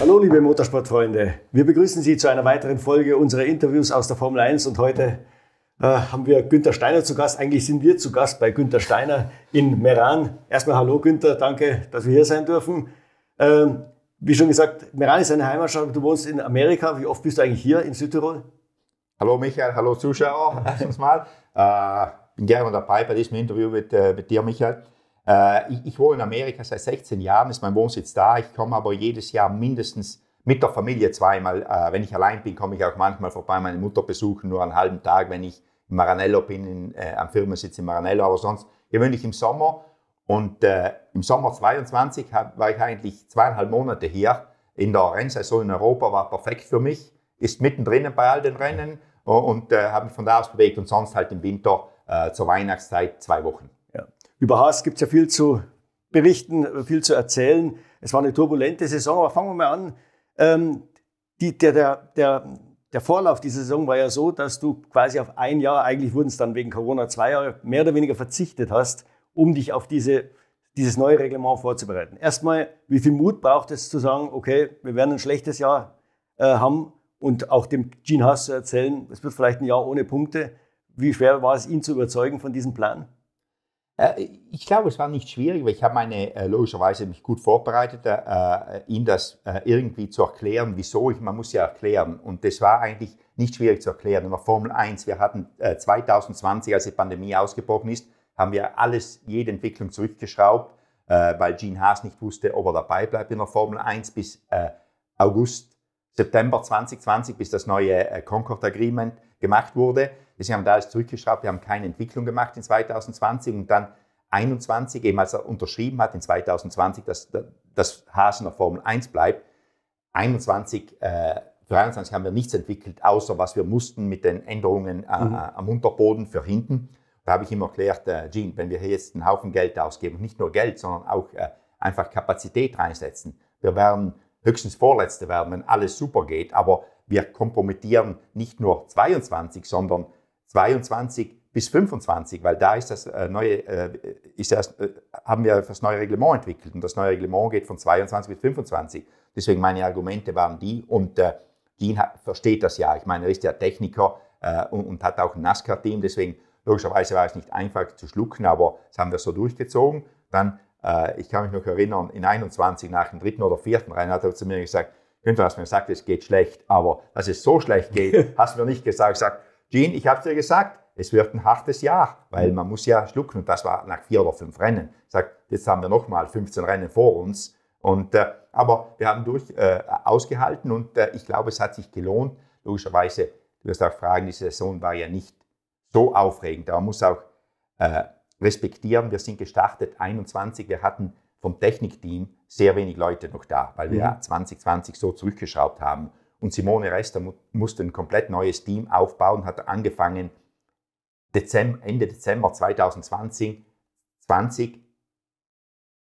Hallo liebe Motorsportfreunde, wir begrüßen Sie zu einer weiteren Folge unserer Interviews aus der Formel 1 und heute äh, haben wir Günther Steiner zu Gast. Eigentlich sind wir zu Gast bei Günther Steiner in Meran. Erstmal hallo Günther, danke, dass wir hier sein dürfen. Ähm, wie schon gesagt, Meran ist eine Heimatstadt, du wohnst in Amerika. Wie oft bist du eigentlich hier in Südtirol? Hallo Michael, hallo Zuschauer, erstens mal. Äh, bin gerne dabei bei diesem Interview mit, äh, mit dir, Michael. Äh, ich, ich, wohne in Amerika seit 16 Jahren, ist mein Wohnsitz da. Ich komme aber jedes Jahr mindestens mit der Familie zweimal. Äh, wenn ich allein bin, komme ich auch manchmal vorbei, meine Mutter besuchen, nur einen halben Tag, wenn ich in Maranello bin, in, äh, am Firmensitz in Maranello, aber sonst gewöhnlich im Sommer. Und äh, im Sommer 22 hab, war ich eigentlich zweieinhalb Monate hier. In der Rennsaison in Europa war perfekt für mich. Ist mittendrin bei all den Rennen und äh, habe mich von da aus bewegt und sonst halt im Winter äh, zur Weihnachtszeit zwei Wochen. Ja. Über Haas gibt es ja viel zu berichten, viel zu erzählen. Es war eine turbulente Saison, aber fangen wir mal an. Ähm, die, der, der, der, der Vorlauf dieser Saison war ja so, dass du quasi auf ein Jahr, eigentlich wurden es dann wegen Corona zwei Jahre, mehr oder weniger verzichtet hast, um dich auf diese, dieses neue Reglement vorzubereiten. Erstmal, wie viel Mut braucht es zu sagen, okay, wir werden ein schlechtes Jahr äh, haben und auch dem Gene Haas zu erzählen, es wird vielleicht ein Jahr ohne Punkte. Wie schwer war es, ihn zu überzeugen von diesem Plan? Äh, ich glaube, es war nicht schwierig, weil ich habe meine äh, logischerweise mich gut vorbereitet, äh, ihm das äh, irgendwie zu erklären, wieso ich, man muss ja erklären. Und das war eigentlich nicht schwierig zu erklären. In der Formel 1, wir hatten 2020, äh, als die Pandemie ausgebrochen ist, haben wir alles, jede Entwicklung zurückgeschraubt, äh, weil Gene Haas nicht wusste, ob er dabei bleibt in der Formel 1 bis August, September 2020, bis das neue Concord Agreement gemacht wurde. Deswegen haben wir da alles zurückgeschraubt, wir haben keine Entwicklung gemacht in 2020 und dann 21, eben als er unterschrieben hat in 2020, dass, dass Haas in der Formel 1 bleibt, 21, äh, für 21 haben wir nichts entwickelt, außer was wir mussten mit den Änderungen äh, mhm. am Unterboden für hinten. Da habe ich ihm erklärt, äh, Gene, wenn wir hier jetzt einen Haufen Geld ausgeben, nicht nur Geld, sondern auch äh, einfach Kapazität reinsetzen, wir werden höchstens Vorletzte werden, wenn alles super geht, aber wir kompromittieren nicht nur 22, sondern 22 bis 25, weil da ist das äh, neue, äh, ist das, äh, haben wir das neue Reglement entwickelt und das neue Reglement geht von 22 bis 25. Deswegen meine Argumente waren die und äh, Dean hat, versteht das ja. Ich meine, er ist ja Techniker äh, und, und, hat auch ein NASCAR-Team, deswegen logischerweise war es nicht einfach zu schlucken, aber das haben wir so durchgezogen. Dann, äh, ich kann mich noch erinnern, in 21 nach dem dritten oder vierten Rennen hat er zu mir gesagt, Günther, hast mir gesagt, es geht schlecht, aber dass es so schlecht geht, hast du mir nicht gesagt. Ich sag, Gene, ich habe dir gesagt, es wird ein hartes Jahr, weil man muss ja schlucken und das war nach vier oder fünf Rennen. Ich sage, jetzt haben wir nochmal 15 Rennen vor uns. Und, äh, aber wir haben durch äh, ausgehalten und äh, ich glaube, es hat sich gelohnt. Logischerweise, du wirst auch fragen, die Saison war ja nicht so aufregend. Aber man muss auch äh, respektieren, wir sind gestartet 21, wir hatten vom Technikteam sehr wenig Leute noch da, weil wir mhm. 2020 so zurückgeschraubt haben. Und Simone Rester musste ein komplett neues Team aufbauen, hat angefangen Dezember, Ende Dezember 2020, 20,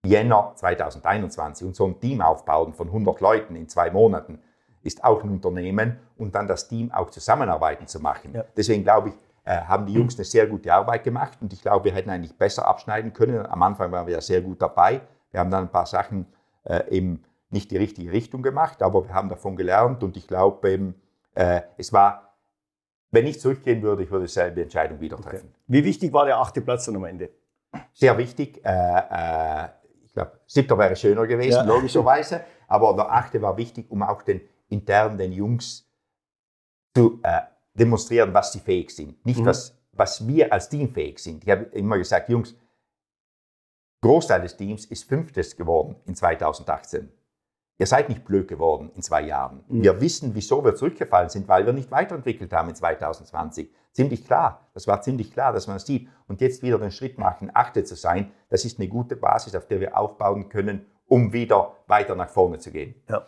Jänner 2021 und so ein Team aufbauen von 100 Leuten in zwei Monaten ist auch ein Unternehmen und dann das Team auch zusammenarbeiten zu machen. Ja. Deswegen glaube ich, äh, haben die Jungs eine sehr gute Arbeit gemacht und ich glaube, wir hätten eigentlich besser abschneiden können. Am Anfang waren wir ja sehr gut dabei. Wir haben dann ein paar Sachen äh, eben nicht die richtige Richtung gemacht, aber wir haben davon gelernt und ich glaube eben, äh, es war, wenn ich zurückgehen würde, ich würde dieselbe Entscheidung wieder treffen. Okay. Wie wichtig war der achte Platz dann am Ende? Sehr wichtig. Äh, äh, ich glaube, siebter wäre schöner gewesen, ja. logischerweise, aber der achte war wichtig, um auch den intern den Jungs zu äh, demonstrieren, was sie fähig sind. Nicht, mhm. was, was wir als Team fähig sind. Ich habe immer gesagt, Jungs, Großteil des Teams ist Fünftes geworden in 2018. Ihr seid nicht blöd geworden in zwei Jahren. Mhm. Wir wissen, wieso wir zurückgefallen sind, weil wir nicht weiterentwickelt haben in 2020. Ziemlich klar. Das war ziemlich klar, dass man es sieht. Und jetzt wieder den Schritt machen, Achte zu sein, das ist eine gute Basis, auf der wir aufbauen können, um wieder weiter nach vorne zu gehen. Ja.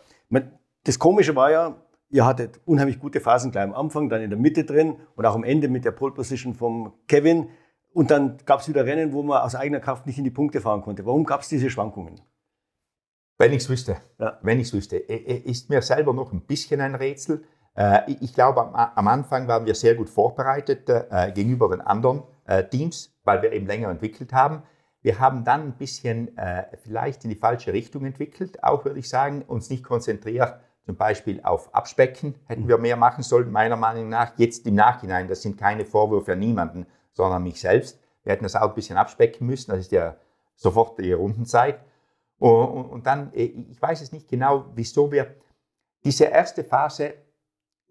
Das Komische war ja, ihr hattet unheimlich gute Phasen gleich am Anfang, dann in der Mitte drin und auch am Ende mit der Pole Position vom Kevin. Und dann gab es wieder Rennen, wo man aus eigener Kraft nicht in die Punkte fahren konnte. Warum gab es diese Schwankungen? Wenn ich es wüsste. Ja. Wenn ich es wüsste. Ist mir selber noch ein bisschen ein Rätsel. Äh, ich glaube, am Anfang waren wir sehr gut vorbereitet äh, gegenüber den anderen äh, Teams, weil wir eben länger entwickelt haben. Wir haben dann ein bisschen vielleicht in die falsche Richtung entwickelt, auch würde ich sagen, uns nicht konzentriert zum Beispiel auf Abspecken, hätten wir mehr machen sollen, meiner Meinung nach. Jetzt im Nachhinein, das sind keine Vorwürfe an niemanden, sondern an mich selbst. Wir hätten das auch ein bisschen abspecken müssen, das ist ja sofort die Rundenzeit. Und, und, dann, äh, ich weiß es nicht genau, wieso wir diese erste Phase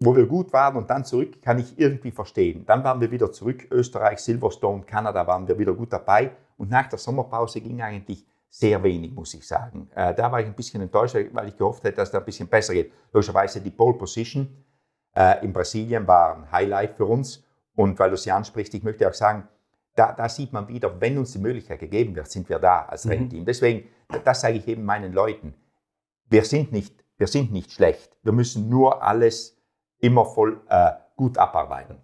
wo wir gut waren und dann zurück, kann ich irgendwie verstehen. Dann waren wir wieder zurück, Österreich, Silverstone, Kanada waren wir wieder gut dabei und nach der Sommerpause ging eigentlich sehr wenig, muss ich sagen. Äh, da war ich ein bisschen enttäuscht, weil ich gehofft hätte, dass da ein bisschen besser geht. Logischerweise die Pole Position äh, in Brasilien war ein Highlight für uns und weil du sie ansprichst, ich möchte auch sagen, da, da, sieht man wieder, wenn uns die Möglichkeit gegeben wird, sind wir da als mhm. Rennteam. Deswegen, das sage ich eben meinen Leuten. Wir sind nicht, wir sind nicht schlecht. Wir müssen nur alles immer voll äh, gut abarbeiten.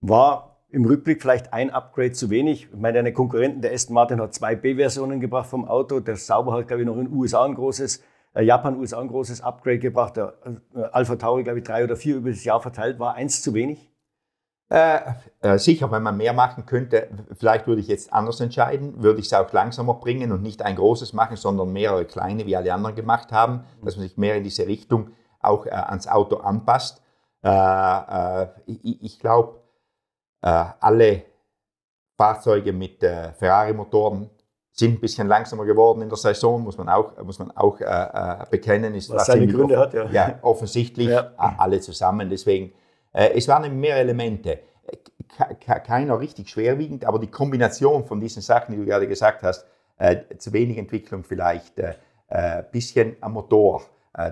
War im Rückblick vielleicht ein Upgrade zu wenig. Ich meine, deine Konkurrenten, der Aston Martin hat zwei B-Versionen gebracht vom Auto. Der Sauber hat, glaube ich, noch in den USA ein großes, äh, Japan, USA ein großes Upgrade gebracht. Der äh, Alpha Tauri, glaube ich, drei oder vier über das Jahr verteilt. War eins zu wenig? Äh, äh, sicher, wenn man mehr machen könnte, vielleicht würde ich jetzt anders entscheiden, würde ich es auch langsamer bringen und nicht ein großes machen, sondern mehrere kleine, wie alle anderen gemacht haben, dass man sich mehr in diese Richtung auch äh, ans Auto anpasst. Äh, äh, ich, ich glaube, äh, alle Fahrzeuge mit Ferrari-Motoren sind ein bisschen langsamer geworden in der Saison, muss man auch, muss man auch bekennen. Ist Was seine Gründe hat, ja. Ja, offensichtlich ja. alle zusammen. Deswegen, es waren mehr Elemente. Keiner richtig schwerwiegend, aber die Kombination von diesen Sachen, die du gerade gesagt hast, äh, zu wenig Entwicklung vielleicht, ein bisschen am Motor.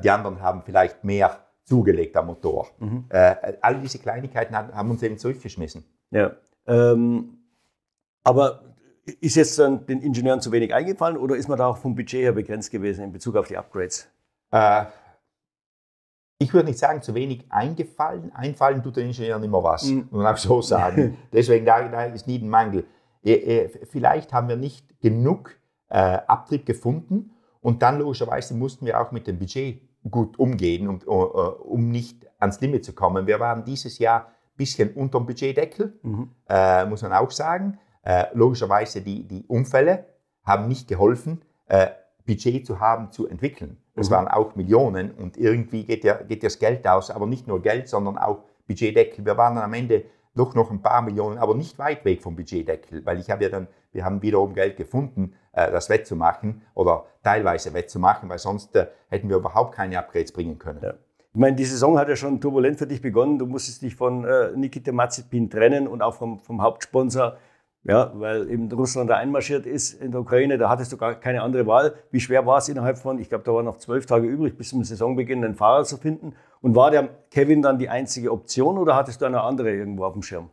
die anderen haben vielleicht mehr zugelegt am Motor. Mhm. Äh, all diese Kleinigkeiten haben uns eben zurückgeschmissen. Ja. Ähm, aber ist jetzt dann den Ingenieuren zu wenig eingefallen oder ist man da auch vom Budget her begrenzt gewesen in Bezug auf die Upgrades? Äh, ich würde nicht sagen, zu wenig eingefallen. Einfallen tut den Ingenieuren immer was, mhm. man auch so sagen. Deswegen, da, da, ist nie ein Mangel. Äh, äh, vielleicht haben wir nicht genug äh, Abtrieb gefunden und dann logischerweise mussten wir auch mit dem Budget gut umgehen, um, äh, um nicht ans Limit zu kommen. Wir waren dieses Jahr ein bisschen unter dem Budgetdeckel, mhm. äh, muss man auch sagen. Äh, logischerweise die, die Unfälle haben nicht geholfen, Budget zu haben, zu entwickeln. Das mhm. waren auch Millionen und irgendwie geht ja, geht das Geld aus, aber nicht nur Geld, sondern auch Budgetdeckel. Wir waren dann am Ende doch noch ein paar Millionen, aber nicht weit weg vom Budgetdeckel, weil ich habe ja dann, wir haben wiederum Geld gefunden, äh, das wettzumachen oder teilweise wettzumachen, weil sonst äh, hätten wir überhaupt keine Upgrades bringen können. Ja. Ich meine, die Saison hat ja schon turbulent für dich begonnen. Du musstest dich von äh, Nikita Mazepin trennen und auch vom, vom Hauptsponsor, ja, weil eben Russland da einmarschiert ist in der Ukraine. Da hattest du gar keine andere Wahl. Wie schwer war es innerhalb von, ich glaube, da waren noch zwölf Tage übrig bis zum Saisonbeginn, einen Fahrer zu finden? Und war der Kevin dann die einzige Option oder hattest du eine andere irgendwo auf dem Schirm?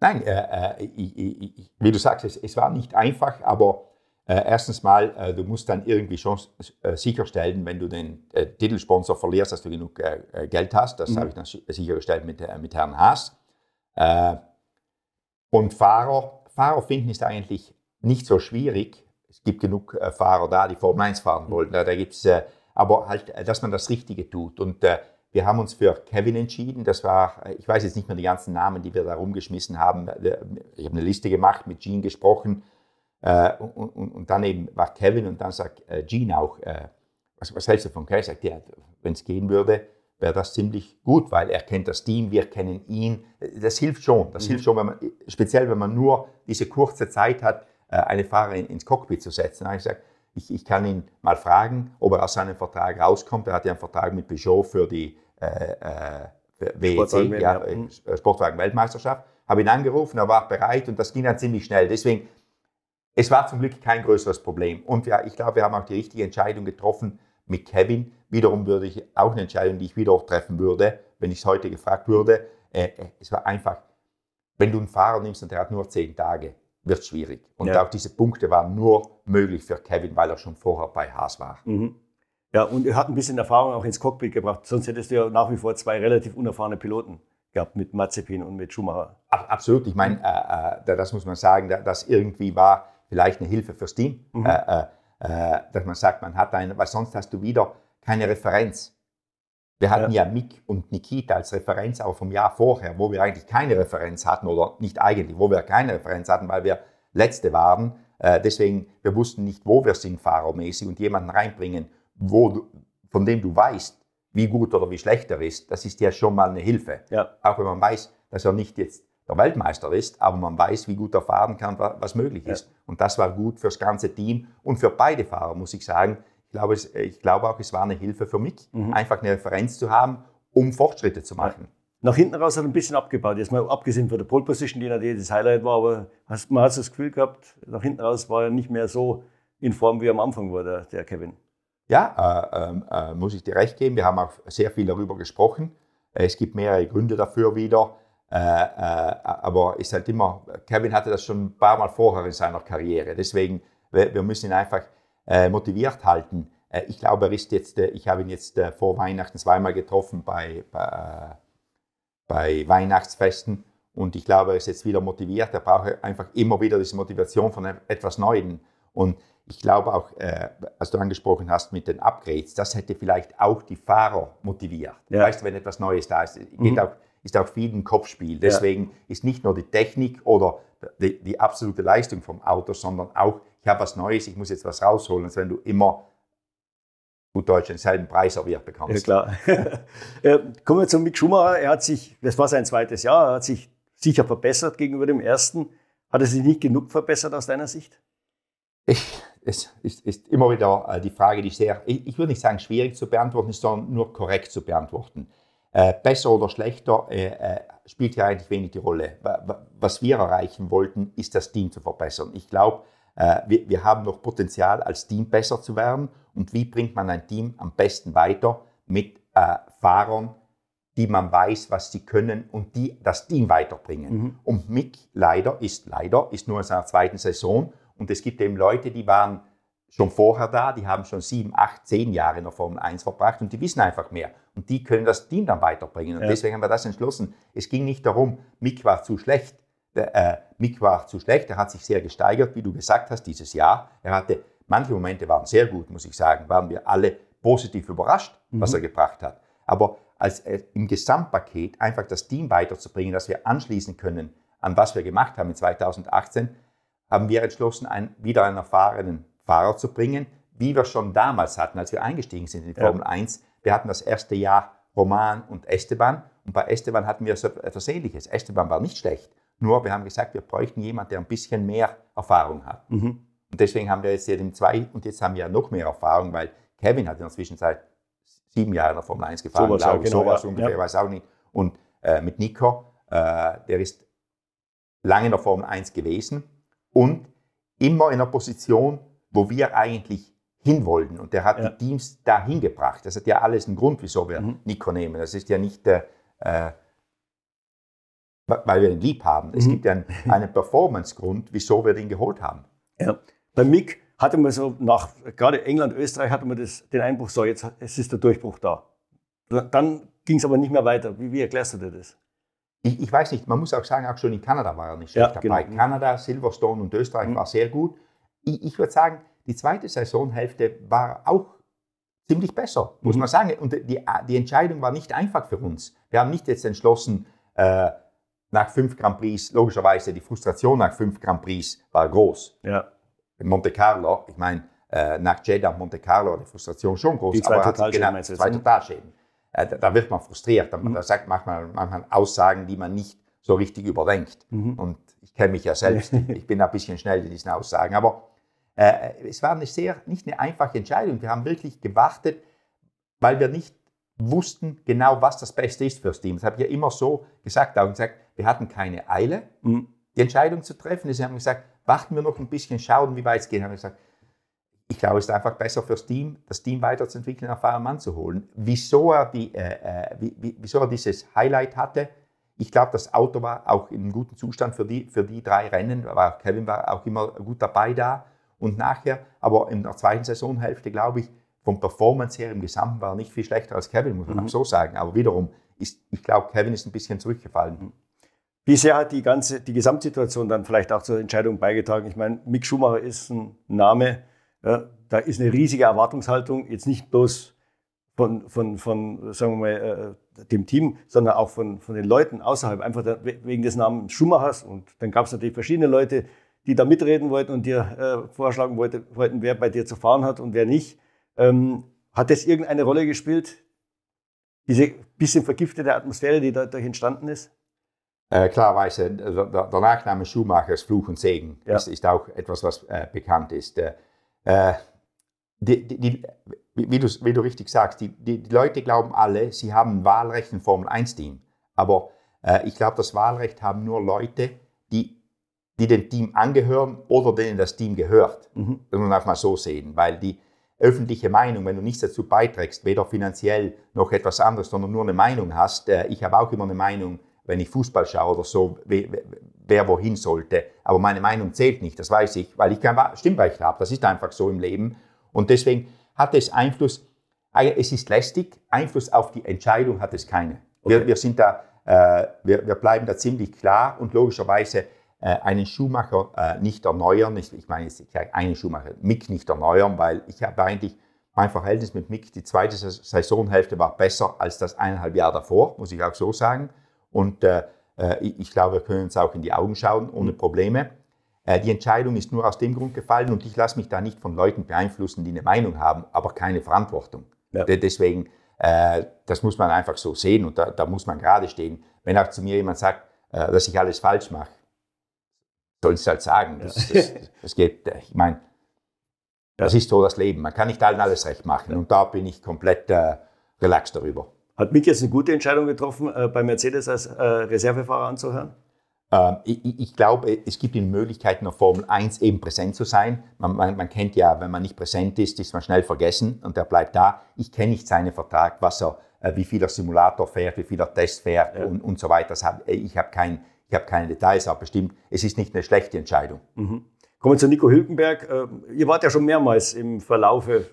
Nein, äh, äh, ich, ich, wie du sagst, es, es, war nicht einfach, aber äh, erstens mal, äh, du musst dann irgendwie schon äh, sicherstellen, wenn du den äh, Titelsponsor verlierst, dass du genug Geld hast. Das mhm. habe ich dann sichergestellt mit, mit Herrn Haas. und Fahrer, Fahrer finden ist eigentlich nicht so schwierig. Es gibt genug Fahrer da, die Formel 1 fahren mhm. wollen. Da, da gibt's, aber halt, dass man das Richtige tut. Und wir haben uns für Kevin entschieden. Das war, ich weiß jetzt nicht mehr die ganzen Namen, die wir da rumgeschmissen haben. Ich habe eine Liste gemacht, mit Gene gesprochen. Äh, und, und, und, dann eben war Kevin und dann sagt äh, Gene auch, äh, was, was hältst du von Kevin? Sagt, ja, wenn es gehen würde, wäre das ziemlich gut, weil er kennt das Team, wir kennen ihn. Das hilft schon. Das mhm. hilft schon, wenn man, speziell wenn man nur diese kurze Zeit hat, äh, eine Fahrerin ins Cockpit zu setzen. Ich gesagt, ich, ich, kann ihn mal fragen, ob er aus seinem Vertrag rauskommt. Er hat ja einen Vertrag mit Peugeot für die äh, äh WEC, ja, mhm. Sportwagen-Weltmeisterschaft. Habe ihn angerufen, er war bereit und das ging dann ziemlich schnell. Deswegen es war zum Glück kein größeres Problem. Und ja, ich glaube, wir haben auch die richtige Entscheidung getroffen mit Kevin. Wiederum würde ich auch eine Entscheidung, die ich wieder treffen würde, wenn ich es heute gefragt würde. Äh, äh, es war einfach, wenn du einen Fahrer nimmst und der hat nur zehn Tage, wird es schwierig. Und ja. auch diese Punkte waren nur möglich für Kevin, weil er schon vorher bei Haas war. Mhm. Ja, und er hat ein bisschen Erfahrung auch ins Cockpit gebracht. Sonst hättest du ja nach wie vor zwei relativ unerfahrene Piloten gehabt mit Mazepin und mit Schumacher. Absolut. Ich meine, äh, äh, das muss man sagen, dass irgendwie war vielleicht eine Hilfe fürs Team, mhm. äh, äh, dass man sagt, man hat eine, weil sonst hast du wieder keine Referenz. Wir hatten ja. ja Mick und Nikita als Referenz auch vom Jahr vorher, wo wir eigentlich keine Referenz hatten oder nicht eigentlich, wo wir keine Referenz hatten, weil wir Letzte waren. Äh, deswegen, wir wussten nicht, wo wir sind fahrermäßig und jemanden reinbringen, wo von dem du weißt, wie gut oder wie schlecht er ist, das ist ja schon mal eine Hilfe. Ja. Auch wenn man weiß, dass er nicht jetzt der Weltmeister ist, aber man weiß, wie gut er fahren kann, was möglich ist. Ja. Und das war gut fürs ganze Team und für beide Fahrer, muss ich sagen. Ich glaube, es, ich glaube auch, es war eine Hilfe für mich, mhm. einfach eine Referenz zu haben, um Fortschritte zu machen. Ja. Nach hinten raus hat er ein bisschen abgebaut. Jetzt mal abgesehen von der Pole Position, die natürlich das Highlight war, aber man hat das Gefühl gehabt, nach hinten raus war er nicht mehr so in Form, wie er am Anfang war, der, der Kevin. Ja, äh, ähm, äh, muss ich dir recht geben. Wir haben auch sehr viel darüber gesprochen. Es gibt mehrere Gründe dafür wieder. Äh, äh, aber ist halt immer, Kevin hatte das schon ein paar Mal vorher in seiner Karriere. Deswegen, wir, wir müssen ihn einfach äh, motiviert halten. Äh, ich glaube, er ist jetzt, ich habe ihn jetzt vor Weihnachten zweimal getroffen bei, bei, bei Weihnachtsfesten. Und ich glaube, er ist jetzt wieder motiviert. Er braucht einfach immer wieder diese Motivation von etwas Neuem. Und ich glaube auch, äh, als du angesprochen hast mit den Upgrades, das hätte vielleicht auch die Fahrer motiviert. Ja. Weißt du, wenn etwas Neues da ist, geht mhm. auch ist auch viel ein Kopfspiel. Deswegen ja. ist nicht nur die Technik oder die, die, absolute Leistung vom Auto, sondern auch, ich habe was Neues, ich muss jetzt was rausholen, als wenn du immer gut Deutsch denselben Preis serviert bekommst. Ja, klar. Kommen wir zum Mick Schumacher. Er hat sich, das war sein zweites Jahr, er hat sich sicher verbessert gegenüber dem ersten. Hat er sich nicht genug verbessert aus deiner Sicht? Ich, es ist, ist, immer wieder äh, die Frage, die sehr, ich, ich würde nicht sagen schwierig zu beantworten, sondern nur korrekt zu beantworten. Äh, besser oder schlechter äh, äh, spielt ja eigentlich wenig die Rolle. Was wir erreichen wollten, ist das Team zu verbessern. Ich glaube, äh, wir, wir, haben noch Potenzial, als Team besser zu werden. Und wie bringt man ein Team am besten weiter? Mit äh, Fahrern, die man weiß, was sie können und die das Team weiterbringen. Mhm. Und Mick leider ist leider ist nur in seiner zweiten Saison und es gibt eben Leute, die waren schon vorher da, die haben schon sieben, acht, zehn Jahre in der Formel 1 verbracht und die wissen einfach mehr. Und die können das Team dann weiterbringen. Und ja. deswegen haben wir das entschlossen. Es ging nicht darum, Mick war zu schlecht. Der, äh, Mick war zu schlecht, er hat sich sehr gesteigert, wie du gesagt hast, dieses Jahr. Er hatte, manche Momente waren sehr gut, muss ich sagen, waren wir alle positiv überrascht, mhm. was er gebracht hat. Aber als äh, im Gesamtpaket einfach das Team weiterzubringen, dass wir anschließen können an was wir gemacht haben in 2018, haben wir entschlossen, einen, wieder einen erfahrenen Fahrer zu bringen, wie wir schon damals hatten, als wir eingestiegen sind in die Formel ja. 1. Wir hatten das erste Jahr Roman und Esteban und bei Esteban hatten wir so etwas Ähnliches. Esteban war nicht schlecht, nur wir haben gesagt, wir bräuchten jemanden, der ein bisschen mehr Erfahrung hat. Mhm. Und deswegen haben wir jetzt hier den zwei und jetzt haben wir noch mehr Erfahrung, weil Kevin hat in der Zwischenzeit sieben Jahre in der Formel 1 gefahren, sowas, glaube ich, genau, sowas ja. ungefähr, ja. weiß auch nicht. Und äh, mit Nico, äh, der ist lange in der Formel 1 gewesen und immer in einer Position, wo wir eigentlich hinwollten. Und der hat ja. die Teams dahin gebracht. Das hat ja alles einen Grund, wieso wir mhm. Nico nehmen. Das ist ja nicht, äh, äh weil wir ihn lieb haben. Es mhm. gibt ja einen, einen Performance-Grund, wieso wir den geholt haben. Ja. Bei Mick hatte man so nach, gerade England, Österreich, hatte man das, den Einbruch, so jetzt es ist der Durchbruch da. Dann ging es aber nicht mehr weiter. Wie, wie erklärst du dir das? Ich, ich, weiß nicht, man muss auch sagen, auch schon in Kanada war er nicht schlecht ja, dabei. Genau. Kanada, Silverstone und Österreich mhm. war sehr gut ich, ich würde sagen, die zweite Saisonhälfte war auch ziemlich besser, muss mhm. man sagen. Und die, die Entscheidung war nicht einfach für uns. Wir haben nicht jetzt entschlossen, äh, nach fünf Grand Prix, logischerweise die Frustration nach fünf Grand Prix war groß. Ja. In Monte Carlo, ich meine, äh, nach Jeddah Monte Carlo die Frustration schon groß. Die zwei Totalschäden. Genau, zwei Totalschäden. Äh, da, da, wird man frustriert. Da, mhm. da sagt man manchmal Aussagen, die man nicht so richtig überdenkt. Mhm. Und ich kenne mich ja selbst. ich bin ein bisschen schnell in diesen Aussagen. Aber es war eine sehr, nicht eine einfache Entscheidung. Wir haben wirklich gewartet, weil wir nicht wussten genau, was das Beste ist fürs Team. Das habe ich ja immer so gesagt, auch gesagt, wir hatten keine Eile, mhm. die Entscheidung zu treffen. Sie haben gesagt, warten wir noch ein bisschen, schauen, wie weit es geht. Haben gesagt, ich glaube, es ist einfach besser fürs Team, das Team weiterzuentwickeln, einen erfahrenen Mann zu holen. Wieso er, die, äh, äh wie, wieso er dieses Highlight hatte, ich glaube, das Auto war auch in einem guten Zustand für die, für die drei Rennen. Kevin war auch immer gut dabei da. Und nachher, aber in der zweiten Saisonhälfte, glaube ich, vom Performance her im Gesamten war er nicht viel schlechter als Kevin, muss man mhm. auch so sagen. Aber wiederum, ist, ich glaube, Kevin ist ein bisschen zurückgefallen. Mhm. Wie sehr hat die ganze, die Gesamtsituation dann vielleicht auch zur Entscheidung beigetragen? Ich meine, Mick Schumacher ist ein Name, ja, da ist eine riesige Erwartungshaltung, jetzt nicht bloß von, von, von sagen wir mal, äh, dem Team, sondern auch von, von den Leuten außerhalb, einfach da, wegen des Namens Schumachers. Und dann gab es natürlich verschiedene Leute, die da mitreden wollten und dir äh, vorschlagen wollte, wollten, wer bei dir zu fahren hat und wer nicht. Ähm, hat das irgendeine Rolle gespielt, diese bisschen vergiftete Atmosphäre, die dadurch entstanden ist? Äh, klarerweise, der, der, Nachname Schumacher ist Fluch und Segen, ja. ist, ist, auch etwas, was äh, bekannt ist. Äh, äh die, die, die, wie, du, wie, du, richtig sagst, die, Leute glauben alle, sie haben ein Wahlrecht im Formel-1-Team. Aber äh, ich glaube, das Wahlrecht haben nur Leute, die, die dem Team angehören oder denen das Team gehört. Mhm. Das muss man auch mal so sehen, weil die, öffentliche Meinung, wenn du nichts dazu beiträgst, weder finanziell noch etwas anderes, sondern nur eine Meinung hast. Äh, ich habe auch immer eine Meinung, wenn ich Fußball schaue oder so, wer wohin sollte. Aber meine Meinung zählt nicht, das weiß ich, weil ich kein Stimmrecht habe. Das ist einfach so im Leben. Und deswegen hat es Einfluss, es ist lästig, Einfluss auf die Entscheidung hat es keine. Okay. Wir, wir, sind da, äh, wir, wir bleiben da ziemlich klar und logischerweise einen Schuhmacher äh, nicht erneuern. Ich, ich meine jetzt einen Schuhmacher, Mick nicht erneuern, weil ich habe eigentlich mein Verhältnis mit Mick, die zweite Saisonhälfte war besser als das eineinhalb Jahr davor, muss ich auch so sagen. Und äh, äh ich glaube, wir können uns auch in die Augen schauen, ohne Probleme. Äh, die Entscheidung ist nur aus dem Grund gefallen und ich lasse mich da nicht von Leuten beeinflussen, die eine Meinung haben, aber keine Verantwortung. Ja. Deswegen, äh, das muss man einfach so sehen und da, da, muss man gerade stehen. Wenn auch zu mir jemand sagt, dass ich alles falsch mache, soll ich es halt sagen. Das, das, das geht, äh, ich meine, das ist so das Leben. Man kann nicht allen alles recht machen. Und da bin ich komplett äh, relaxed darüber. Hat Mick jetzt eine gute Entscheidung getroffen, äh, bei Mercedes als äh, Reservefahrer anzuhören? Ähm, ich, ich, glaube, es gibt die Möglichkeit, in der Formel 1 eben präsent zu sein. Man, man, man, kennt ja, wenn man nicht präsent ist, ist man schnell vergessen und er bleibt da. Ich kenne nicht seinen Vertrag, was er, äh, wie viel er Simulator fährt, wie viel er Test fährt ja. und, und so weiter. Hab, ich habe kein, ich habe keine Details, aber bestimmt, es ist nicht eine schlechte Entscheidung. Mhm. Kommen wir zu Nico Hülkenberg. Ähm, ihr wart ja schon mehrmals im Verlaufe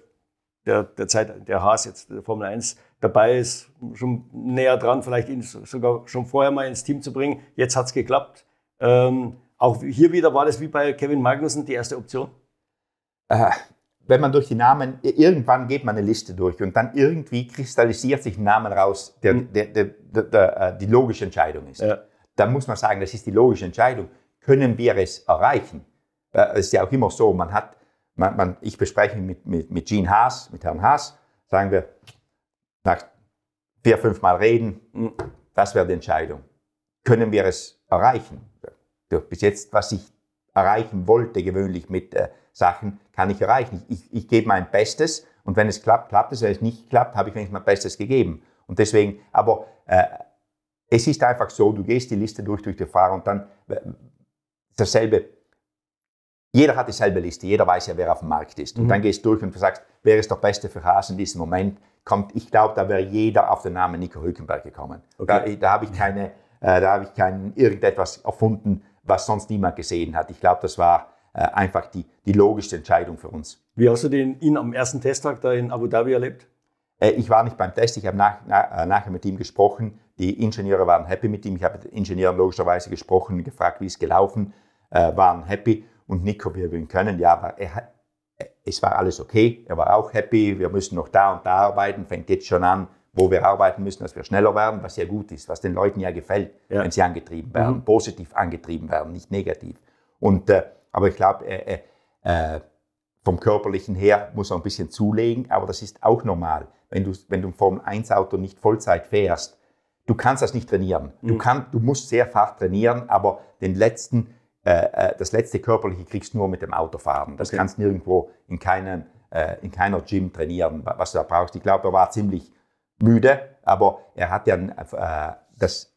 der, der Zeit, der Haas jetzt der Formel 1 dabei ist, schon näher dran, vielleicht ihn sogar schon vorher mal ins Team zu bringen. Jetzt hat es geklappt. Ähm, auch hier wieder war das wie bei Kevin Magnussen die erste Option? Äh, wenn man durch die Namen, irgendwann geht man eine Liste durch und dann irgendwie kristallisiert sich ein Name raus, der, mhm. der, der, der äh, die logische Entscheidung ist. Ja dann muss man sagen, das ist die logische Entscheidung. Können wir es erreichen? Äh, es ist ja auch immer so, man hat, man, man, ich bespreche mit, mit, mit Gene Haas, mit Herrn Haas, sagen wir, nach vier, fünf Mal reden, hm, das wäre die Entscheidung. Können wir es erreichen? Bis jetzt, was ich erreichen wollte, gewöhnlich mit äh, Sachen, kann ich erreichen. Ich, ich, ich gebe mein Bestes und wenn es klappt, klappt es. Wenn es nicht klappt, habe ich wenigstens mein Bestes gegeben. Und deswegen, aber äh, es ist einfach so, du gehst die Liste durch, durch die Fahrer und dann äh, dasselbe. Jeder hat dieselbe Liste, jeder weiß ja, wer auf dem Markt ist. Und mhm. dann gehst du durch und du sagst, wer ist der Beste für Haas in diesem Moment? Kommt, ich glaube, da wäre jeder auf den Namen Nico Hülkenberg gekommen. Okay. Da, da habe ich keine, äh, da habe ich kein irgendetwas erfunden, was sonst niemand gesehen hat. Ich glaube, das war äh, einfach die, die logischste Entscheidung für uns. Wie hast du den, ihn am ersten Testtag da in Abu Dhabi erlebt? Äh, ich war nicht beim Test, ich habe nach, nach, äh, nachher mit ihm gesprochen. Die Ingenieure waren happy mit ihm. Ich habe mit den Ingenieuren logischerweise gesprochen, gefragt, wie es gelaufen, äh, waren happy. Und Nico, wie wir ihn können, ja, aber er, es war alles okay. Er war auch happy. Wir müssen noch da und da arbeiten. Fängt jetzt schon an, wo wir arbeiten müssen, dass wir schneller werden, was ja gut ist, was den Leuten ja gefällt, ja. wenn sie angetrieben werden, mhm. positiv angetrieben werden, nicht negativ. Und, äh, aber ich glaube, äh, äh, vom körperlichen her muss er ein bisschen zulegen, aber das ist auch normal. Wenn du, wenn du ein Formel-1-Auto nicht Vollzeit fährst, du kannst das nicht trainieren. Mhm. Du, kann, du musst sehr fach trainieren, aber den letzten, äh, äh das letzte körperliche kriegst du nur mit dem Autofahren. Das okay. kannst du nirgendwo in, keinem, äh, in keiner Gym trainieren, was du da brauchst. Ich glaube, er war ziemlich müde, aber er hat ja äh, das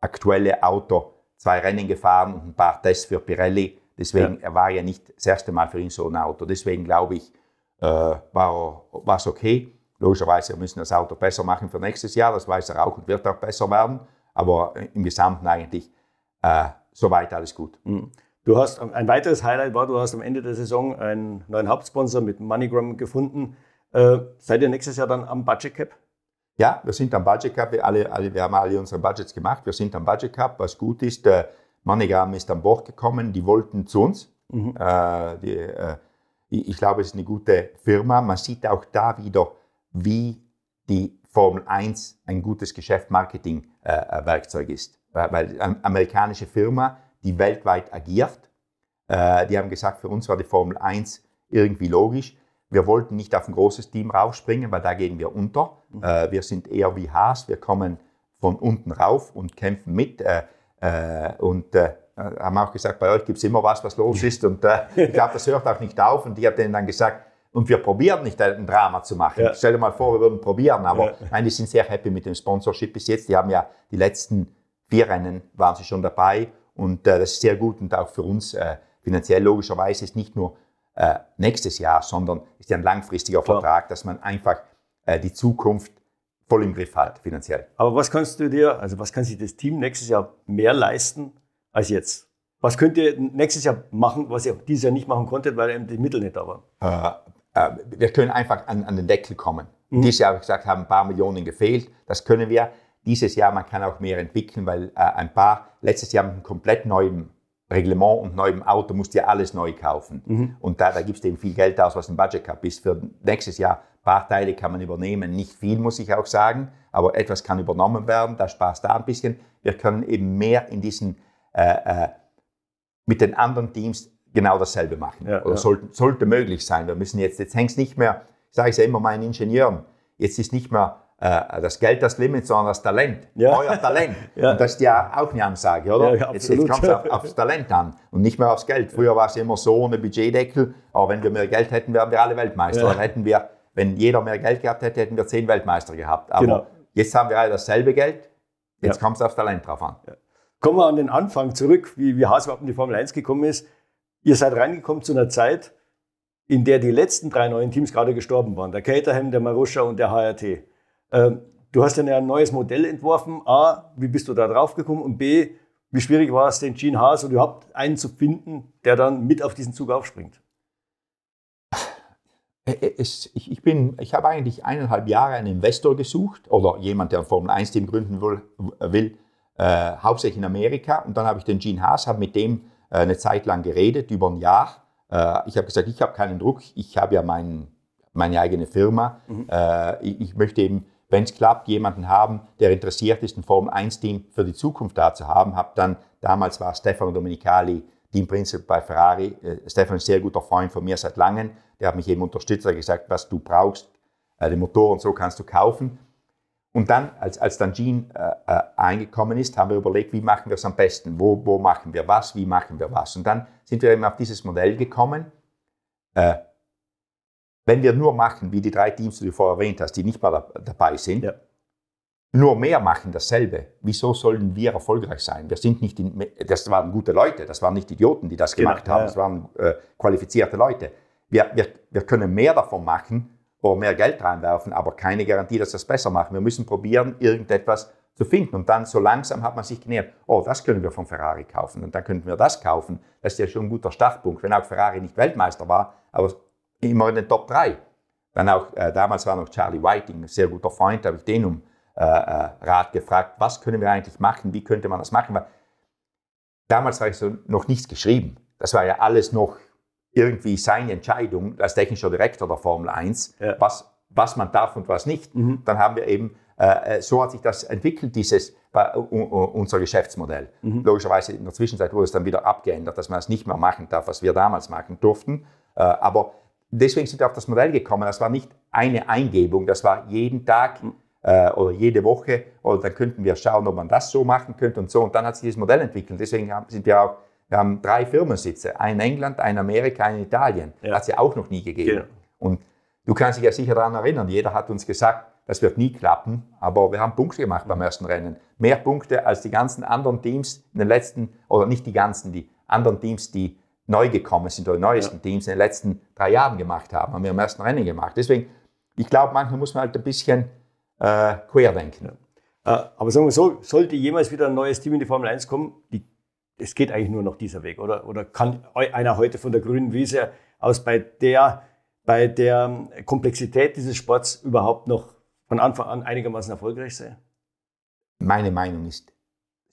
aktuelle Auto zwei Rennen gefahren und ein paar Tests für Pirelli. Deswegen, ja. er war ja nicht das erste Mal für ihn so ein Auto. Deswegen glaube ich, äh, war es okay. Logischerweise müssen wir das Auto besser machen für nächstes Jahr, das weiß er auch und wird auch besser werden. Aber im Gesamten eigentlich äh, soweit alles gut. Mhm. Du hast ein weiteres Highlight war, du hast am Ende der Saison einen neuen Hauptsponsor mit MoneyGram gefunden. Äh, seid ihr nächstes Jahr dann am Budget Cap? Ja, wir sind am Budget Cap. Wir, alle, alle, wir haben alle unsere Budgets gemacht. Wir sind am Budget Cap. Was gut ist, äh, MoneyGram ist an Bord gekommen. Die wollten zu uns. Mhm. Äh, die, äh, ich glaube, es ist eine gute Firma. Man sieht auch da wieder, wie die Formel 1 ein gutes Geschäft-Marketing-Werkzeug äh, ist. Weil eine amerikanische Firma, die weltweit agiert, äh, die haben gesagt, für uns war die Formel 1 irgendwie logisch. Wir wollten nicht auf ein großes Team raufspringen, weil da gehen wir unter. Mhm. Äh, wir sind eher wie Haas, wir kommen von unten rauf und kämpfen mit. Äh, äh, und äh, haben auch gesagt, bei euch gibt es immer was, was los ist. Und äh, ich glaube, das hört auch nicht auf. Und ich habe denen dann gesagt, und wir probieren nicht ein Drama zu machen. Ja. Stell dir mal vor, wir würden probieren, aber ja. nein, die sind sehr happy mit dem Sponsorship bis jetzt. Die haben ja die letzten vier Rennen waren sie schon dabei und äh, das ist sehr gut und auch für uns äh, finanziell logischerweise ist nicht nur äh, nächstes Jahr, sondern ist ja ein langfristiger Klar. Vertrag, dass man einfach äh, die Zukunft voll im Griff hat finanziell. Aber was kannst du dir, also was kann sich das Team nächstes Jahr mehr leisten als jetzt? Was könnt ihr nächstes Jahr machen, was ihr dieses Jahr nicht machen konntet, weil eben die Mittel nicht da waren? Äh, wir können einfach an, an den Deckel kommen. Mhm. Dieses Jahr, habe ich gesagt, haben ein paar Millionen gefehlt. Das können wir. Dieses Jahr, man kann auch mehr entwickeln, weil äh, ein paar, letztes Jahr mit einem komplett neuen Reglement und neuem Auto musst du ja alles neu kaufen. Mhm. Und da, da gibst du eben viel Geld aus, was ein Budget Cup ist. Für nächstes Jahr, ein paar Teile kann man übernehmen. Nicht viel, muss ich auch sagen, aber etwas kann übernommen werden. Da Spaß da ein bisschen. Wir können eben mehr in diesen, äh, äh, mit den anderen Teams genau dasselbe machen. Ja, Oder ja. Sollte, sollte möglich sein. Wir müssen jetzt, jetzt hängt es nicht mehr, ich sage es ja immer meinen Ingenieuren, jetzt ist nicht mehr äh, das Geld das Limit, sondern das Talent. Ja. Euer Talent. ja. Und das ist ja auch eine Ansage, oder? Ja, jetzt, jetzt kommt es auf, aufs Talent an und nicht mehr aufs Geld. Früher war es immer so ohne Budgetdeckel, aber wenn wir mehr Geld hätten, wären wir alle Weltmeister. Dann hätten wir, wenn jeder mehr Geld gehabt hätte, hätten wir zehn Weltmeister gehabt. Aber genau. jetzt haben wir alle dasselbe Geld, jetzt kommt es aufs Talent drauf an. Kommen wir an den Anfang zurück, wie, wie Haas überhaupt in die Formel 1 gekommen ist. Ihr seid reingekommen zu einer Zeit, in der die letzten drei neuen Teams gerade gestorben waren. Der Caterham, der Marussia und der HRT. Ähm, du hast ja ein neues Modell entworfen. A, wie bist du da drauf gekommen? Und B, wie schwierig war es, den Gene Haas oder überhaupt einen zu finden, der dann mit auf diesen Zug aufspringt? Äh, äh, es, ich, ich, ich habe eigentlich eineinhalb Jahre einen Investor gesucht oder jemand, der ein Formel 1-Team gründen will, will äh, hauptsächlich in Amerika. Und dann habe ich den Gene Haas, habe mit dem eine Zeit lang geredet, über ein Jahr. Äh, ich habe gesagt, ich habe keinen Druck, ich habe ja mein, meine eigene Firma. Mhm. Äh, ich, ich möchte eben wenn es klappt, jemanden haben, der interessiert ist, ein Formel-1-Team für die Zukunft da zu haben. Hab dann, damals war Stefano Domenicali Team Principal bei Ferrari. Äh, Stefano ist ein sehr guter Freund von mir seit langem. Der hat mich eben unterstützt, hat gesagt, was du brauchst, äh, den Motor und so kannst du kaufen. Und dann, als, als dann Gene äh, äh, eingekommen ist, haben wir überlegt, wie machen wir es am besten? Wo, wo machen wir was? Wie machen wir was? Und dann sind wir eben auf dieses Modell gekommen. Äh, wenn wir nur machen, wie die drei Teams, die du vorher erwähnt hast, die nicht mal da, dabei sind, ja. nur mehr machen dasselbe, wieso sollen wir erfolgreich sein? Wir sind nicht in, das waren gute Leute, das waren nicht Idioten, die das genau, gemacht haben, ja. das waren äh, qualifizierte Leute. Wir, wir, wir können mehr davon machen oder mehr Geld reinwerfen, aber keine Garantie, dass wir es besser machen. Wir müssen probieren, irgendetwas zu finden. Und dann so langsam hat man sich genähert, oh, das können wir von Ferrari kaufen und dann könnten wir das kaufen. Das ist ja schon ein guter Startpunkt, wenn auch Ferrari nicht Weltmeister war, aber immer in den Top 3. Dann auch, äh, damals war noch Charlie Whiting, ein sehr guter Freund, habe ich den um äh, äh, Rat gefragt, was können wir eigentlich machen, wie könnte man das machen, weil damals war ich so noch nichts geschrieben. Das war ja alles noch irgendwie seine Entscheidung als technischer Direktor der Formel 1, ja. was, was man darf und was nicht. Mhm. Dann haben wir eben, äh, äh so hat sich das entwickelt, dieses, uh, unser Geschäftsmodell. Mhm. Logischerweise in der Zwischenzeit wurde es dann wieder abgeändert, dass man es nicht mehr machen darf, was wir damals machen durften. Äh, aber deswegen sind wir auf das Modell gekommen. Das war nicht eine Eingebung, das war jeden Tag äh, oder jede Woche. Oder dann könnten wir schauen, ob man das so machen könnte und so. Und dann hat sich dieses Modell entwickelt. Deswegen sind wir auch, wir haben drei Firmensitze. Einen in England, einen in Amerika, einen in Italien. Ja. Hat es ja auch noch nie gegeben. Genau. Und du kannst dich ja sicher daran erinnern, jeder hat uns gesagt, das wird nie klappen, aber wir haben Punkte gemacht beim ersten Rennen. Mehr Punkte als die ganzen anderen Teams in den letzten, oder nicht die ganzen, die anderen Teams, die neu gekommen sind oder neuesten ja. Teams in den letzten drei Jahren gemacht haben, haben wir im ersten Rennen gemacht. Deswegen, ich glaube, manchmal muss man halt ein bisschen äh, querdenken. Ja. Äh, aber sagen wir so, sollte jemals wieder ein neues Team in die Formel 1 kommen, die, es geht eigentlich nur noch dieser Weg, oder? Oder kann einer heute von der grünen Wiese aus bei der, bei der Komplexität dieses Sports überhaupt noch von Anfang an einigermaßen erfolgreich sein? Meine Meinung ist,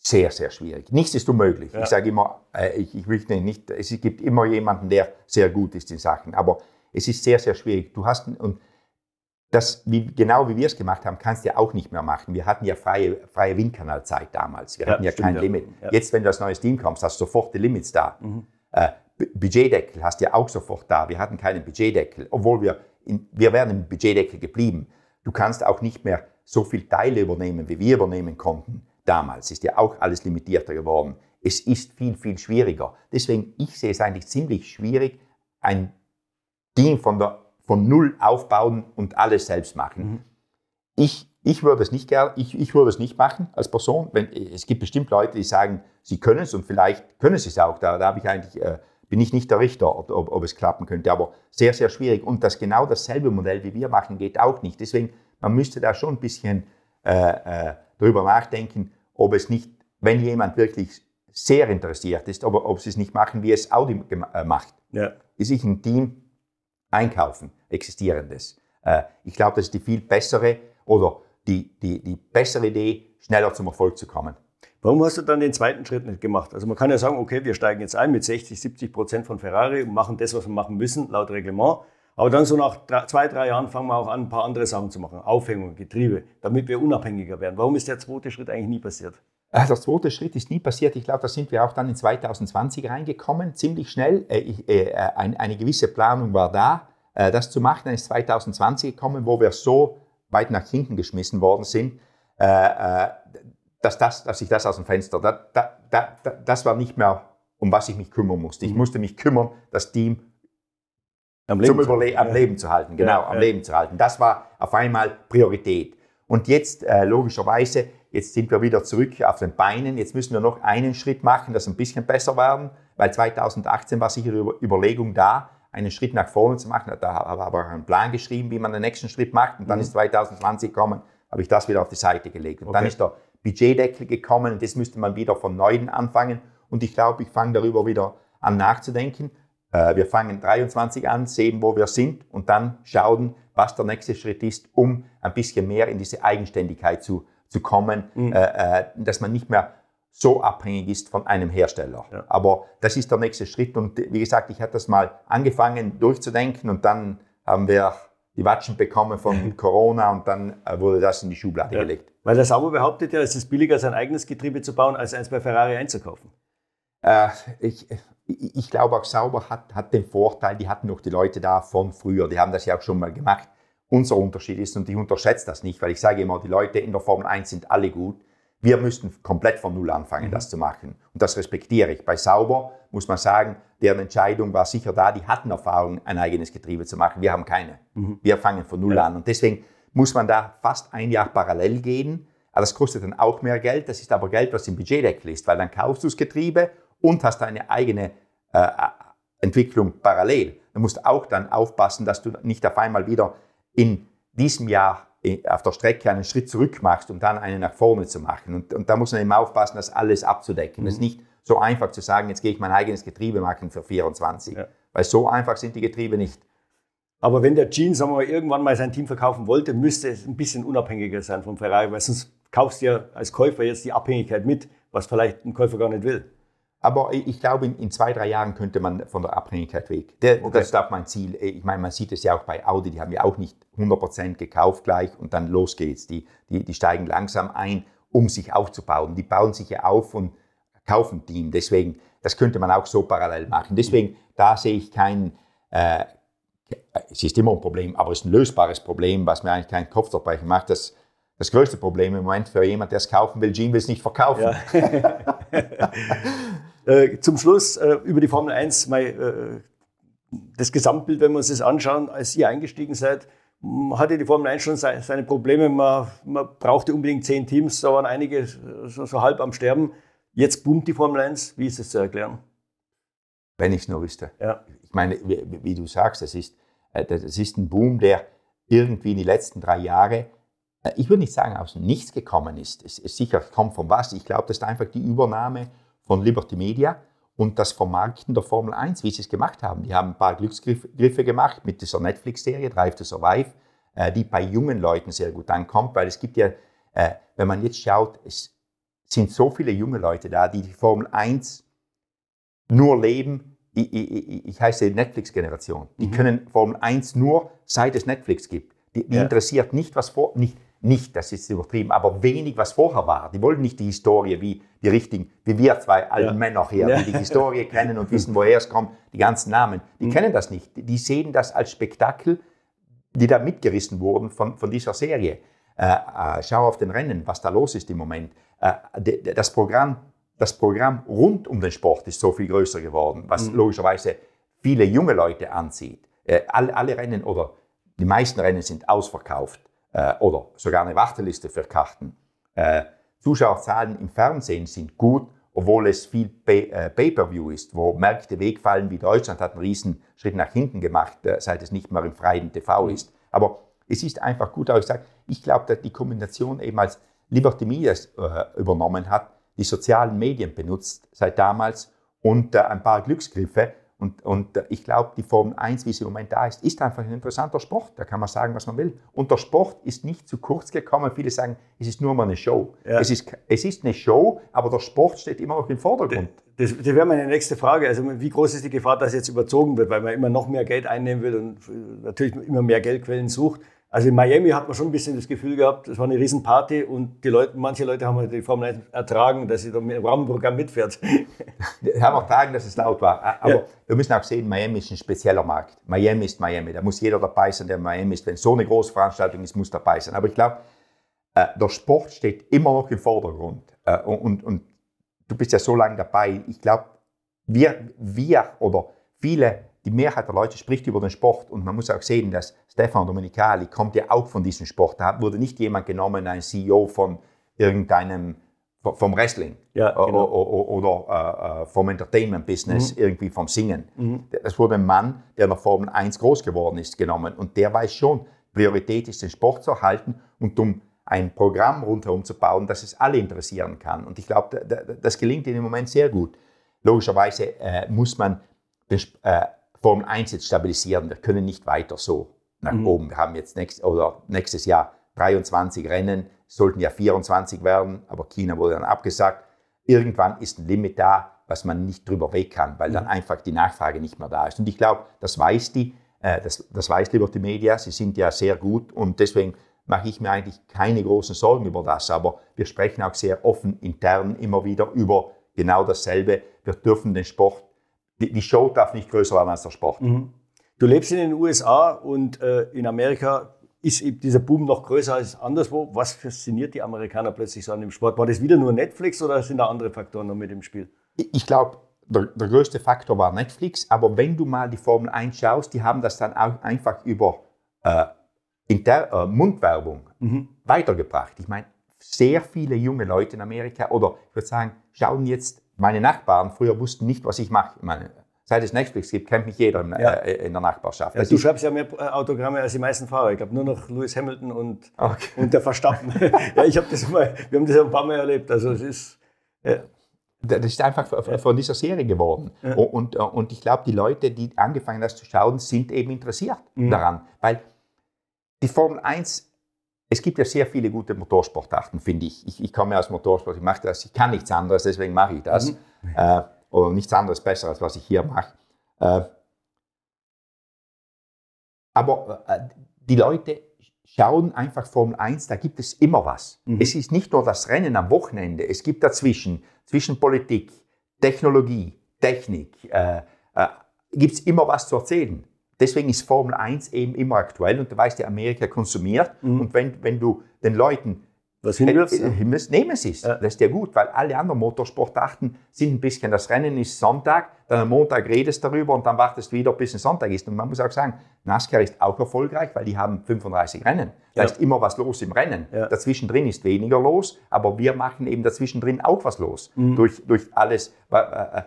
sehr, sehr schwierig. Nichts ist unmöglich. Ja. Ich sage immer, äh, ich, ich will nicht, es gibt immer jemanden, der sehr gut ist in Sachen, aber es ist sehr, sehr schwierig. Du hast, und das, wie, genau wie wir es gemacht haben, kannst du ja auch nicht mehr machen. Wir hatten ja freie, freie Windkanalzeit damals. Wir ja, hatten ja stimmt, kein ja. Limit. Ja. Jetzt, wenn du als neues Team kommst, hast du sofort die Limits da. Mhm. Äh, Budgetdeckel hast du ja auch sofort da. Wir hatten keinen Budgetdeckel, obwohl wir, in, wir wären im Budgetdeckel geblieben. Du kannst auch nicht mehr so viele Teile übernehmen, wie wir übernehmen konnten. Damals ist ja auch alles limitierter geworden. Es ist viel, viel schwieriger. Deswegen, ich sehe es eigentlich ziemlich schwierig, ein Team von, der, von Null aufbauen und alles selbst machen. Mhm. Ich, ich würde es nicht gern, ich, ich würde es nicht machen als Person. Wenn, es gibt bestimmt Leute, die sagen, sie können es und vielleicht können sie es auch. Da, da habe ich eigentlich, äh, bin ich nicht der Richter, ob, ob, ob, es klappen könnte, aber sehr, sehr schwierig. Und das genau dasselbe Modell, wie wir machen, geht auch nicht. Deswegen, man müsste da schon ein bisschen äh, äh, drüber nachdenken, ob es nicht, wenn jemand wirklich sehr interessiert ist, ob, ob sie es nicht machen, wie es Audi äh, macht. Ja. Sich ein Team einkaufen, existierendes. Äh, ich glaube, das ist die viel bessere oder die, die, die bessere Idee, schneller zum Erfolg zu kommen. Warum hast du dann den zweiten Schritt nicht gemacht? Also man kann ja sagen, okay, wir steigen jetzt ein mit 60, 70 Prozent von Ferrari und machen das, was wir machen müssen, laut Reglement. Aber dann so nach drei, zwei, drei Jahren fangen wir auch an, ein paar andere Sachen zu machen. Aufhängung, Getriebe, damit wir unabhängiger werden. Warum ist der zweite Schritt eigentlich nie passiert? Äh, der zweite Schritt ist nie passiert. Ich glaube, da sind wir auch dann in 2020 reingekommen, ziemlich schnell. Äh, äh, eine gewisse Planung war da, das zu machen. Dann ist 2020 gekommen, wo wir so weit nach hinten geschmissen worden sind, dass, das, dass ich das aus dem Fenster, da, da, da, das war nicht mehr, um was ich mich kümmern musste. Ich mhm. musste mich kümmern, das Team am Leben, zum Überle am Leben zu halten. Genau, ja, am ja. Leben zu halten. Das war auf einmal Priorität. Und jetzt, logischerweise, Jetzt sind wir wieder zurück auf den Beinen. Jetzt müssen wir noch einen Schritt machen, das ein bisschen besser werden, weil 2018 war sicher die Überlegung da, einen Schritt nach vorne zu machen. Da habe ich aber einen Plan geschrieben, wie man den nächsten Schritt macht. Und dann mhm. ist 2020 gekommen, habe ich das wieder auf die Seite gelegt. Und okay. dann ist der Budgetdeckel gekommen und das müsste man wieder von Neuem anfangen. Und ich glaube, ich fange darüber wieder an nachzudenken. Äh, wir fangen 23 an, sehen, wo wir sind und dann schauen, was der nächste Schritt ist, um ein bisschen mehr in diese Eigenständigkeit zu zu kommen, mhm. äh, äh, dass man nicht mehr so abhängig ist von einem Hersteller. Ja. Aber das ist der nächste Schritt und wie gesagt, ich hatte das mal angefangen durchzudenken und dann haben wir die Watschen bekommen von Corona und dann äh, wurde das in die Schublade ja. gelegt. Weil der Sauber behauptet ja, es ist billiger, sein eigenes Getriebe zu bauen, als eins bei Ferrari einzukaufen. Äh, ich, ich glaube auch Sauber hat, hat den Vorteil, die hatten noch die Leute da von früher, die haben das ja auch schon mal gemacht unser Unterschied ist, und ich unterschätze das nicht, weil ich sage immer, die Leute in der Formel 1 sind alle gut. Wir müssten komplett von Null anfangen, mhm. das zu machen. Und das respektiere ich. Bei Sauber muss man sagen, deren Entscheidung war sicher da, die hatten Erfahrung, ein eigenes Getriebe zu machen. Wir haben keine. Mhm. Wir fangen von Null ja. an. Und deswegen muss man da fast ein Jahr parallel gehen. Aber das kostet dann auch mehr Geld. Das ist aber Geld, was im Budgetdeckel ist, weil dann kaufst du das Getriebe und hast eine eigene äh, Entwicklung parallel. Du musst auch dann aufpassen, dass du nicht auf einmal wieder in diesem Jahr äh, auf der Strecke einen Schritt zurück machst, um dann einen nach vorne zu machen. Und, und da muss man eben aufpassen, das alles abzudecken. Es mhm. ist nicht so einfach zu sagen, jetzt gehe ich mein eigenes Getriebe machen für 24. Ja. Weil so einfach sind die Getriebe nicht. Aber wenn der Gene sagen wir mal, irgendwann mal sein Team verkaufen wollte, müsste es ein bisschen unabhängiger sein vom Ferrari, weil sonst kaufst du ja als Käufer jetzt die Abhängigkeit mit, was vielleicht ein Käufer gar nicht will. Aber ich glaube, in, zwei, drei Jahren könnte man von der Abhängigkeit weg. Der, okay. Das ist auch mein Ziel. Ich meine, man sieht es ja auch bei Audi, die haben ja auch nicht 100% gekauft gleich und dann los geht's. Die, die, die steigen langsam ein, um sich aufzubauen. Die bauen sich ja auf und kaufen Team. Deswegen, das könnte man auch so parallel machen. Deswegen, da sehe ich kein, äh, es ist immer ein Problem, aber es ist ein lösbares Problem, was mir eigentlich keinen Kopfzerbrechen macht. Das, das größte Problem im Moment für jemand, der es kaufen will, Gene will es nicht verkaufen. Ja. Äh, zum Schluss äh, über die Formel 1, mein, äh, das Gesamtbild, wenn wir uns das anschauen, als ihr eingestiegen seid, hatte die Formel 1 schon seine Probleme. Man, man brauchte unbedingt zehn Teams, da waren einige so, so, halb am Sterben. Jetzt boomt die Formel 1. Wie ist das zu erklären? Wenn ich es nur wüsste. Ja. Ich meine, wie, wie, du sagst, das ist, das ist ein Boom, der irgendwie in die letzten drei Jahre, ich würde nicht sagen, aus Nichts gekommen ist. Es ist sicher, kommt von was. Ich glaube, das ist einfach die Übernahme von Liberty Media und das Vermarkten der Formel 1, wie sie es gemacht haben. Die haben ein paar Glücksgriffe gemacht mit dieser Netflix-Serie Drive to Survive, äh, die bei jungen Leuten sehr gut ankommt, weil es gibt ja, äh, wenn man jetzt schaut, es sind so viele junge Leute da, die die Formel 1 nur leben. Ich, ich, ich heiße Netflix-Generation. Die mhm. können Formel 1 nur, seit es Netflix gibt. Die, die ja. interessiert nicht, was vor, nicht, nicht, das ist übertrieben, aber wenig, was vorher war. Die wollen nicht die Historie wie die richtigen, wie wir zwei alten ja. Männer hier, ja. die die Historie kennen und wissen, woher es kommt, die ganzen Namen. Die mhm. kennen das nicht. Die sehen das als Spektakel, die da mitgerissen wurden von, von dieser Serie. Äh, äh, schau auf den Rennen, was da los ist im Moment. Äh, das, Programm, das Programm rund um den Sport ist so viel größer geworden, was mhm. logischerweise viele junge Leute anzieht. Äh, alle, alle Rennen oder die meisten Rennen sind ausverkauft äh, oder sogar eine Warteliste für Karten. Äh, Zuschauerzahlen im Fernsehen sind gut, obwohl es viel äh, Pay-per-View ist, wo Märkte wegfallen wie Deutschland hat einen riesen Schritt nach hinten gemacht, äh, seit es nicht mehr im freien TV mhm. ist. Aber es ist einfach gut, aber ich sage, ich glaube, dass die Kombination eben als Liberty Media äh, übernommen hat, die sozialen Medien benutzt seit damals und äh, ein paar Glücksgriffe und, und ich glaube, die Formel 1, wie sie im Moment da ist, ist einfach ein interessanter Sport. Da kann man sagen, was man will. Und der Sport ist nicht zu kurz gekommen. Viele sagen, es ist nur mal eine Show. Ja. Es, ist, es ist eine Show, aber der Sport steht immer noch im Vordergrund. Das, das wäre meine nächste Frage. Also wie groß ist die Gefahr, dass jetzt überzogen wird, weil man immer noch mehr Geld einnehmen will und natürlich immer mehr Geldquellen sucht? Also in Miami hat man schon ein bisschen das Gefühl gehabt, es war eine Riesenparty und die Leute, manche Leute haben halt die Formel 1 ertragen, dass sie da im Rahmenprogramm mitfährt. Die haben ertragen, dass es laut war. Aber ja. wir müssen auch sehen, Miami ist ein spezieller Markt. Miami ist Miami. Da muss jeder dabei sein, der Miami ist. Wenn so eine große Veranstaltung ist, muss dabei sein. Aber ich glaube, äh, der Sport steht immer noch im Vordergrund. Äh, und, und du bist ja so lange dabei. Ich glaube, wir, wir oder viele die Mehrheit der Leute spricht über den Sport und man muss auch sehen, dass Stefan Domenicali kommt ja auch von diesem Sport. Da wurde nicht jemand genommen, ein CEO von irgendeinem vom Wrestling ja, genau. oder, äh, vom Entertainment-Business, mhm. irgendwie vom Singen. Mhm. Das wurde ein Mann, der in der Formel 1 groß geworden ist, genommen. Und der weiß schon, Priorität ist, den Sport zu erhalten und um ein Programm rundherum zu bauen, das es alle interessieren kann. Und ich glaube, das gelingt ihnen im Moment sehr gut. Logischerweise äh, muss man den, äh, Formel 1 jetzt stabilisieren. Wir können nicht weiter so nach mhm. oben. Wir haben jetzt nächst, oder nächstes Jahr 23 Rennen, sollten ja 24 werden, aber China wurde dann abgesagt. Irgendwann ist ein Limit da, was man nicht drüber weg kann, weil mhm. dann einfach die Nachfrage nicht mehr da ist. Und ich glaube, das weiß die, äh, das, das weiß Liberty Media, sie sind ja sehr gut und deswegen mache ich mir eigentlich keine großen Sorgen über das. Aber wir sprechen auch sehr offen intern immer wieder über genau dasselbe. Wir dürfen den Sport die, die Show darf nicht größer werden als der Sport. Mhm. Du lebst in den USA und äh, in Amerika ist dieser Boom noch größer als anderswo. Was fasziniert die Amerikaner plötzlich so an dem Sport? War das wieder nur Netflix oder sind da andere Faktoren noch mit im Spiel? Ich glaube, der, der, größte Faktor war Netflix, aber wenn du mal die Formel 1 schaust, die haben das dann auch einfach über äh, Inter äh, Mundwerbung mhm. weitergebracht. Ich meine, sehr viele junge Leute in Amerika, oder ich würde sagen, schauen jetzt meine Nachbarn früher wussten nicht, was ich mache. Meine, seit es Netflix gibt, kennt mich jeder in, ja. äh, in der Nachbarschaft. Ja, du schreibst ja mehr äh, Autogramme als die meisten Fahrer. Ich glaube nur noch Lewis Hamilton und, okay. und der Verstappen. ja, ich habe das mal, wir haben das ein paar Mal erlebt. Also es ist. Ja. Das ist einfach von dieser Serie geworden. Ja. Und, und ich glaube, die Leute, die angefangen haben, das zu schauen, sind eben interessiert mhm. daran. Weil die Formel 1 es gibt ja sehr viele gute Motorsportarten, finde ich. ich. ich. komme aus Motorsport, ich mache das, ich kann nichts anderes, deswegen mache ich das. Mhm. Äh, oder nichts anderes besser, als was ich hier mache. Äh, aber äh, die Leute schauen einfach Formel 1, da gibt es immer was. Mhm. Es ist nicht nur das Rennen am Wochenende, es gibt dazwischen, zwischen Politik, Technologie, Technik, äh, äh, gibt es immer was zu erzählen. Deswegen ist Formel 1 eben immer aktuell und du weißt ja, Amerika konsumiert. Mhm. Und wenn, wenn du den Leuten was hinwirfst, äh, nehmen sie es. Ja. Das ist ja gut, weil alle anderen Motorsportarten sind ein bisschen, das Rennen ist Sonntag, dann am Montag redest du darüber und dann wartest du wieder, bis es Sonntag ist. Und man muss auch sagen, NASCAR ist auch erfolgreich, weil die haben 35 Rennen. Da ja. ist immer was los im Rennen. Ja. Dazwischen drin ist weniger los, aber wir machen eben dazwischen drin auch was los. Mhm. Durch, durch alles, äh, äh,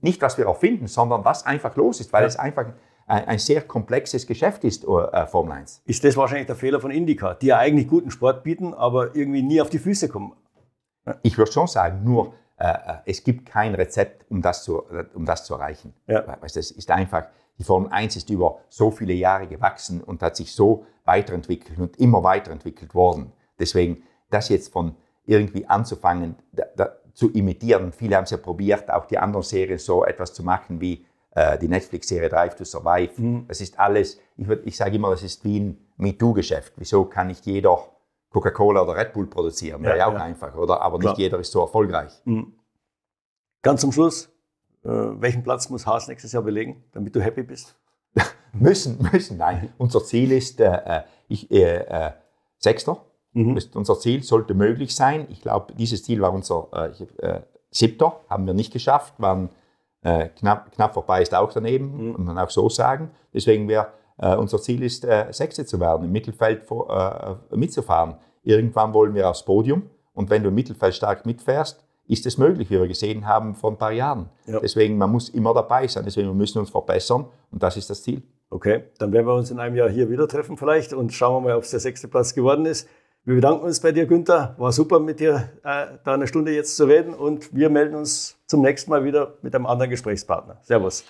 nicht was wir erfinden, sondern was einfach los ist, weil es einfach ein, sehr komplexes Geschäft ist, äh, Formel 1. Ist das wahrscheinlich der Fehler von Indica, die ja eigentlich guten Sport bieten, aber irgendwie nie auf die Füße kommen? Ich würde schon sagen, nur äh, äh, es gibt kein Rezept, um das zu, um das zu erreichen. Ja. Das ist einfach, die Formel 1 ist über so viele Jahre gewachsen und hat sich so weiterentwickelt und immer weiterentwickelt worden. Deswegen, das jetzt von irgendwie anzufangen, da, da, zu imitieren, viele haben es ja probiert, auch die anderen Serien so etwas zu machen wie äh, die Netflix-Serie Drive to Survive. Mhm. Das ist alles, ich, ich sage immer, das ist wie ein MeToo-Geschäft. Wieso kann nicht jeder Coca-Cola oder Red Bull produzieren? Wäre ja, ja auch ja. einfach, oder? Aber Klar. nicht jeder ist so erfolgreich. Mhm. Ganz zum Schluss, äh, welchen Platz muss Haas nächstes Jahr belegen, damit du happy bist? müssen, müssen, nein. Unser Ziel ist äh, äh ich, äh, äh, Sechster. Mhm. Unser Ziel sollte möglich sein. Ich glaube, dieses Ziel war unser Siebter, haben wir nicht geschafft, waren knapp, knapp vorbei, ist auch daneben, mhm. kann man auch so sagen. Deswegen wäre unser Ziel ist, Sechste zu werden, im Mittelfeld vor, mitzufahren. Irgendwann wollen wir aufs Podium und wenn du im Mittelfeld stark mitfährst, ist es möglich, wie wir gesehen haben vor ein paar Jahren. Ja. Deswegen, man muss immer dabei sein. Deswegen, wir müssen uns verbessern und das ist das Ziel. Okay, dann werden wir uns in einem Jahr hier wieder treffen vielleicht und schauen wir mal, ob es der sechste Platz geworden ist. Wir bedanken uns bei dir, Günther. War super, mit dir äh, da eine Stunde jetzt zu reden und wir melden uns zum nächsten Mal wieder mit einem anderen Gesprächspartner. Servus.